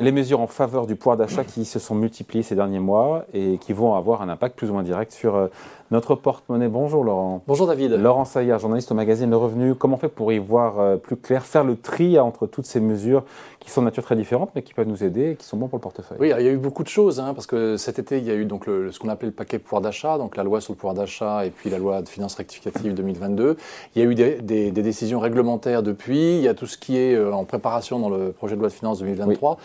Les mesures en faveur du pouvoir d'achat qui se sont multipliées ces derniers mois et qui vont avoir un impact plus ou moins direct sur euh, notre porte-monnaie. Bonjour Laurent. Bonjour David. Laurent Saillard, journaliste au magazine Le Revenu. Comment on fait pour y voir euh, plus clair, faire le tri entre toutes ces mesures qui sont de nature très différente mais qui peuvent nous aider et qui sont bons pour le portefeuille? Oui, il y a eu beaucoup de choses hein, parce que cet été, il y a eu donc le, ce qu'on appelait le paquet pouvoir d'achat, donc la loi sur le pouvoir d'achat et puis la loi de finances rectificative 2022. Il y a eu des, des, des, décisions réglementaires depuis. Il y a tout ce qui est euh, en préparation dans le projet de loi de finances 2023.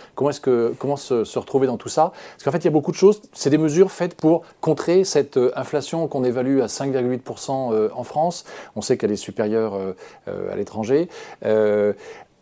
Comment se, retrouver dans tout ça Parce qu'en fait, il y a beaucoup de choses. C'est des mesures faites pour contrer cette euh, inflation qu'on évalue à 5 5,8% euh, en France. On sait qu'elle est supérieure euh, à l'étranger.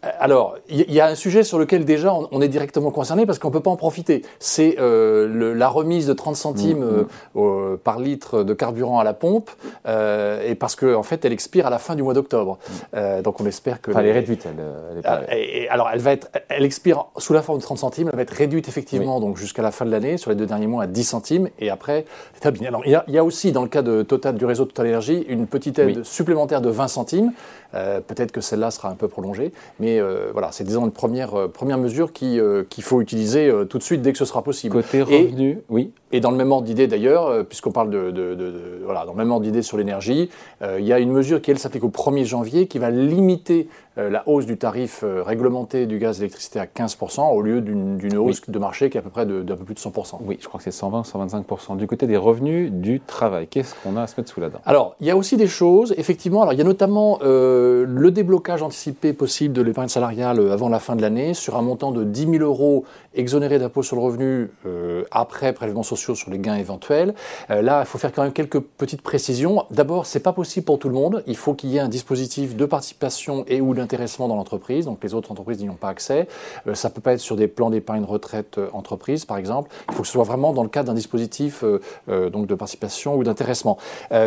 Alors, il y a un sujet sur lequel déjà on est directement concerné parce qu'on ne peut pas en profiter. C'est euh, la remise de 30 centimes mmh, mmh. Euh, par litre de carburant à la pompe euh, et parce qu'en en fait elle expire à la fin du mois d'octobre. Mmh. donc on espère que... Enfin, elle est réduite. Elle, elle est pas... et, alors elle va être, elle expire sous la forme de 30 centimes, elle va être réduite effectivement oui. donc jusqu'à la fin de l'année sur les deux derniers mois à 10 centimes et après c'est Alors il y, a, il y, a, aussi dans le cas de Total, du réseau Total Énergie une petite aide oui. supplémentaire de 20 centimes. Peut-être que celle-là sera un peu prolongée, mais euh, voilà, c'est disons une première, euh, première mesure qu'il euh, qu faut utiliser tout de suite dès que ce sera possible. Côté revenu, et, oui. Et dans le même ordre d'idée d'ailleurs, puisqu'on parle de, de, de, de, voilà, dans le même ordre d'idée sur l'énergie, il y a une mesure qui elle s'applique au 1er janvier qui va limiter la hausse du tarif réglementé du gaz et l'électricité à 15% au lieu d'une hausse oui. de marché qui est à peu près d'un peu plus de 100%. Oui, je crois que c'est 120, 125%. Du côté des revenus du travail, qu'est-ce qu'on a à se mettre sous la dent? Alors, il y a aussi des choses, effectivement. Alors, il y a notamment euh, le déblocage anticipé possible de l'épargne salariale avant la fin de l'année sur un montant de 10 000 euros exonéré d'impôt sur le revenu euh, après prélèvements sociaux sur les gains éventuels. Euh, là, il faut faire quand même quelques petites précisions. D'abord, c'est pas possible pour tout le monde. Il faut qu'il y ait un dispositif de participation et ou dans l'entreprise. Donc, les autres entreprises n'y ont pas accès. Euh, ça peut pas être sur des plans d'épargne retraite euh, entreprise, par exemple. Il faut que ce soit vraiment dans le cadre d'un dispositif euh, donc de participation ou d'intéressement.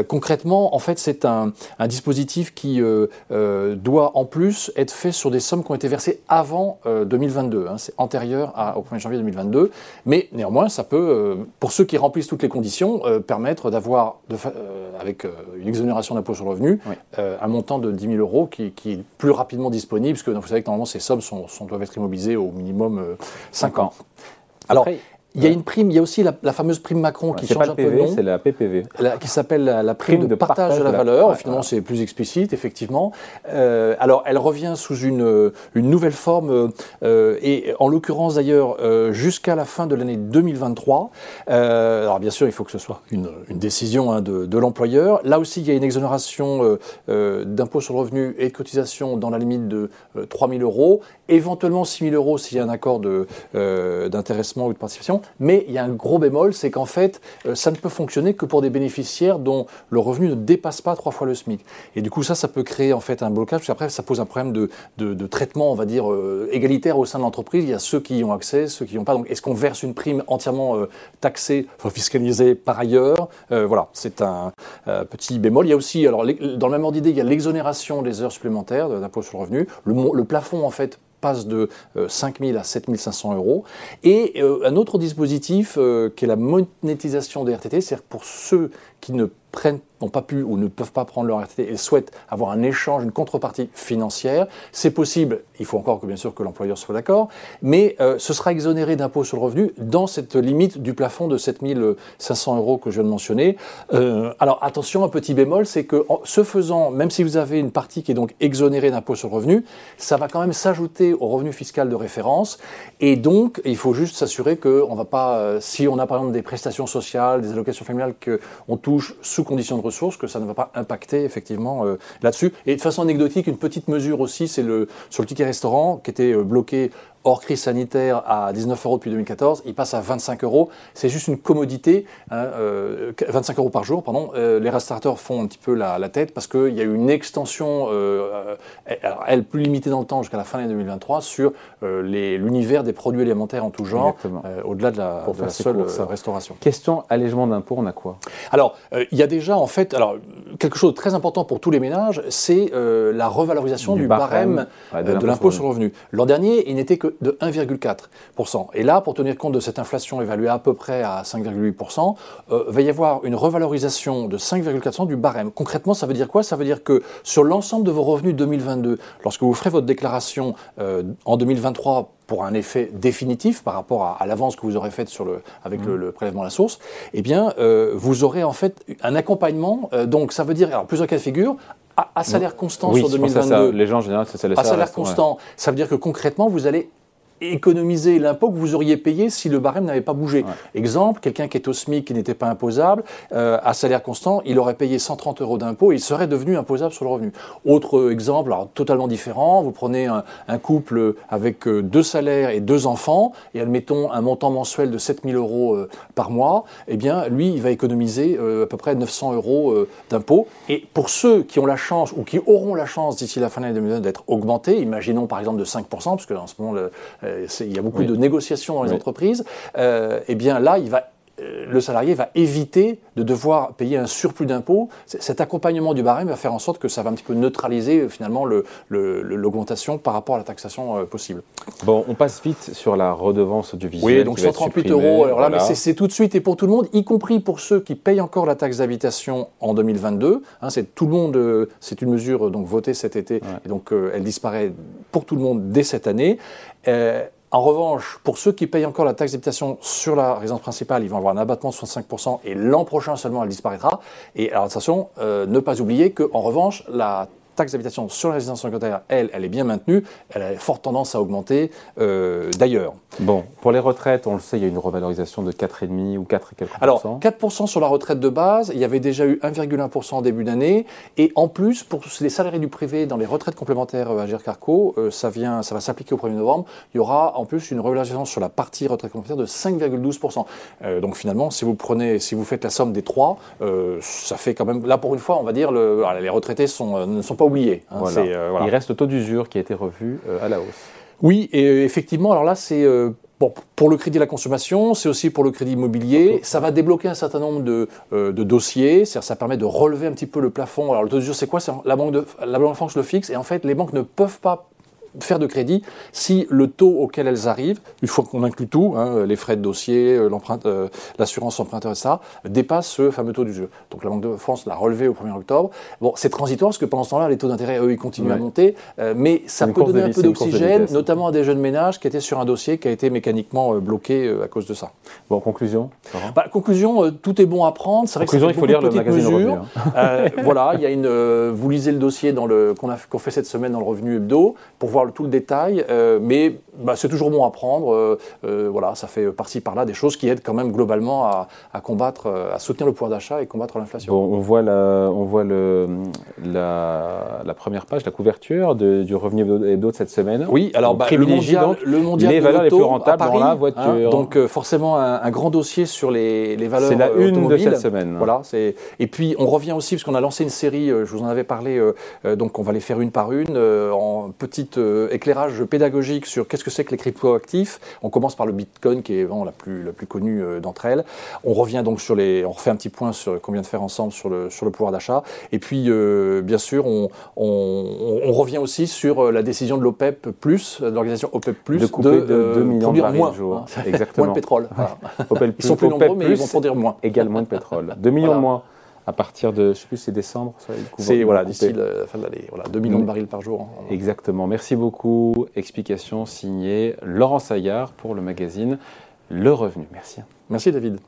concrètement, en fait, c'est un, un, dispositif qui doit en plus être fait sur des sommes qui ont été versées avant 2022. Hein. C'est antérieur à, au 1er janvier 2022. Mais néanmoins, ça peut, pour ceux qui remplissent toutes les conditions, permettre d'avoir, avec une exonération d'impôt sur le revenu, oui. un montant de 10 000 euros qui, qui, est plus rapidement disponible, parce que vous savez que normalement ces sommes sont, sont, doivent être immobilisées au minimum 5 ans. Alors, Après, il y a une prime, il y a aussi la, la fameuse prime Macron qui change un PV, peu de nom. C'est la PPV. La, qui s'appelle la, la, prime, prime de, partage, partage de la, de valeur. Ouais, Finalement, ouais. c'est plus explicite, effectivement. Euh, alors, elle revient sous une, une nouvelle forme, euh, et en l'occurrence d'ailleurs, euh, jusqu'à la fin de l'année 2023. Euh, alors, bien sûr, il faut que ce soit une, une décision hein, de, de l'employeur. Là aussi, il y a une exonération euh, d'impôt sur le revenu et de cotisation dans la limite de 3 000 euros, éventuellement 6 000 euros s'il y a un accord d'intéressement ou de participation. Mais il y a un gros bémol, c'est qu'en fait, euh, ça ne peut fonctionner que pour des bénéficiaires dont le revenu ne dépasse pas trois fois le SMIC. Et du coup, ça, ça peut créer en fait un blocage, parce qu'après, ça pose un problème de, de, traitement, on va dire, euh, égalitaire au sein de l'entreprise. Il y a ceux qui y ont accès, ceux qui n'y ont pas. Donc, est-ce qu'on verse une prime entièrement euh, taxée, enfin, fiscalisée par ailleurs? Voilà, c'est un petit bémol. Il y a aussi, alors, dans le même ordre d'idée, il y a l'exonération des heures supplémentaires d'impôt sur le revenu. Le plafond, en fait, passe de euh, 5 000 à 7 500 euros. Et euh, un autre dispositif euh, qui est la monétisation des RTT, c'est-à-dire pour ceux qui ne prennent, n'ont pas pu ou ne peuvent pas prendre leur RTT et souhaitent avoir un échange, une contrepartie financière, c'est possible. Il faut encore que bien sûr que l'employeur soit d'accord, mais euh, ce sera exonéré d'impôt sur le revenu dans cette limite du plafond de 7500 euros que je viens de mentionner. Euh, alors attention, un petit bémol, c'est que ce faisant, même si vous avez une partie qui est donc exonérée d'impôt sur le revenu, ça va quand même s'ajouter au revenu fiscal de référence, et donc il faut juste s'assurer qu'on va pas, euh, si on a par exemple des prestations sociales, des allocations familiales qu'on touche sous conditions de ressources, que ça ne va pas impacter effectivement euh, là-dessus. Et de façon anecdotique, une petite mesure aussi, c'est le sur le ticket restaurant qui était euh, bloqué hors crise sanitaire à 19 euros depuis 2014, il passe à 25 euros. C'est juste une commodité, hein, euh, 25 euros par jour, pardon. Euh, les restaurateurs font un petit peu la, la tête parce qu'il y a eu une extension, euh, elle plus limitée dans le temps jusqu'à la fin de l'année 2023, sur l'univers des produits alimentaires en tout genre, au-delà de la, de la seule restauration. Question allègement d'impôt, on a quoi? Alors, il y a déjà en fait, alors quelque chose de très important pour tous les ménages, c'est la revalorisation du, du barème, barème de l'impôt sur le revenu. L'an dernier, il n'était que de 1,4%. Et là, pour tenir compte de cette inflation évaluée à peu près à 5,8%, euh, va y avoir une revalorisation de 5,4% du barème. Concrètement, ça veut dire quoi? Ça veut dire que sur l'ensemble de vos revenus 2022, lorsque vous ferez votre déclaration euh, en 2023 pour un effet définitif par rapport à, l'avance que vous aurez faite sur le, avec le, prélèvement à la source, eh bien, vous aurez en fait un accompagnement. donc, ça veut dire, alors plusieurs cas de figure, à, salaire constant sur 2022. Les gens en général, c'est À salaire constant, ça veut dire que concrètement, vous allez économiser l'impôt que vous auriez payé si le barème n'avait pas bougé. Exemple, quelqu'un qui est au SMIC qui n'était pas imposable, euh, à salaire constant, il aurait payé 130 euros d'impôt et il serait devenu imposable sur le revenu. Autre exemple, alors totalement différent, vous prenez un, couple avec euh, deux salaires et deux enfants, et admettons un montant mensuel de 7000 euros euh, par mois, eh bien, lui, il va économiser à peu près 900 euros d'impôt. Et pour ceux qui ont la chance, ou qui auront la chance d'ici la fin de l'année 2020 d'être augmentés, imaginons par exemple de 5%, parce qu'en ce moment, le, euh, il y a beaucoup de négociations dans les entreprises, euh, eh bien là, il va euh, le salarié va éviter de devoir payer un surplus d'impôts. Cet accompagnement du barème va faire en sorte que ça va un petit peu neutraliser finalement l'augmentation par rapport à la taxation possible. Bon, on passe vite sur la redevance du visuel. Oui, donc 138 euros. Alors là, c'est tout de suite et pour tout le monde, y compris pour ceux qui payent encore la taxe d'habitation en 2022. Hein, c'est tout le monde. C'est une mesure donc votée cet été et donc elle disparaît pour tout le monde dès cette année. Euh, en revanche, pour ceux qui payent encore la taxe d'habitation sur la résidence principale, ils vont avoir un abattement de 65% et l'an prochain seulement elle disparaîtra. Et alors attention, euh, ne pas oublier qu'en revanche, la taxe d'habitation sur la résidence secondaire, elle, elle est bien maintenue. Elle a forte tendance à augmenter euh, d'ailleurs. Bon, pour les retraites, on le sait, il y a une revalorisation de 4,5 ou 4 et quelques Alors, 4% sur la retraite de base, il y avait déjà eu 1,1% en début d'année. Et en plus, pour les salariés du privé dans les retraites complémentaires à euh, Carco, euh, ça, vient, ça va s'appliquer au 1er novembre. Il y aura en plus une revalorisation sur la partie retraite complémentaire de 5,12%. donc finalement, si vous prenez, si vous faites la somme des trois, ça fait quand même, là pour une fois, on va dire, le, les retraités sont, ne sont pas oublié. Hein, euh, Il reste le taux d'usure qui a été revu euh, à la hausse. Oui, et euh, effectivement, alors là, c'est Bon, pour le crédit à la consommation, c'est aussi pour le crédit immobilier. Ça va débloquer un certain nombre de, de dossiers. Ça permet de relever un petit peu le plafond. Alors, le taux d'usure, c'est quoi? La banque de la banque de France le fixe. Et en fait, les banques ne peuvent pas faire de crédit si le taux auquel elles arrivent, il faut qu'on inclue tout, hein, les frais de dossier, euh, euh, l'assurance emprunteur, etc., dépasse ce fameux taux d'usure. Donc la Banque de France l'a relevé au 1er octobre. Bon, c'est transitoire parce que pendant ce temps-là, les taux d'intérêt, eux, ils continuent à monter, euh, mais ça peut donner un peu d'oxygène, notamment à des jeunes ménages qui étaient sur un dossier qui a été mécaniquement bloqué à cause de ça. Bon, conclusion bah, Conclusion, tout est bon à prendre. C'est vrai conclusion, il faut lire le magazine mesures. Hein. voilà, il y a une, vous lisez le dossier qu'on, qu'on fait cette semaine dans le revenu hebdo pour voir tout le détail, euh, mais bah, c'est toujours bon à prendre. Euh, euh, voilà, ça fait par-ci par-là des choses qui aident quand même globalement à, combattre, à soutenir le pouvoir d'achat et combattre l'inflation. on voit, la, on voit le, la, première page, la couverture du revenu hebdo de cette semaine. Oui, alors bah, le mondial, le mondial les valeurs les plus rentables dans la voiture. Hein, donc forcément un, grand dossier sur les, les valeurs. C'est la une de cette semaine. Voilà, c'est et puis on revient aussi parce qu'on a lancé une série. je vous en avais parlé. donc on va les faire une par une en petite éclairage pédagogique sur qu'est-ce que c'est que les cryptoactifs. On commence par le Bitcoin qui est vraiment la plus, la plus connue euh, d'entre elles. On revient donc sur les, on refait un petit point sur qu'on vient de faire ensemble sur le, sur le pouvoir d'achat. Et puis, euh, bien sûr, on, on, revient aussi sur euh, la décision de l'OPEP+, de l'organisation OPEP+, de, couper de, 2 millions de barils moins, jour. Hein. Exactement. moins de pétrole. ils sont plus nombreux, mais ils vont produire moins. Égale moins de pétrole. 2 millions de moins à partir de, je sais plus, c'est décembre C'est voilà, d'ici la fin de l'année. Voilà, 2 millions de barils par jour. Hein. Exactement. Merci beaucoup. Explication signée Laurent Saillard pour le magazine Le Revenu. Merci. Merci David.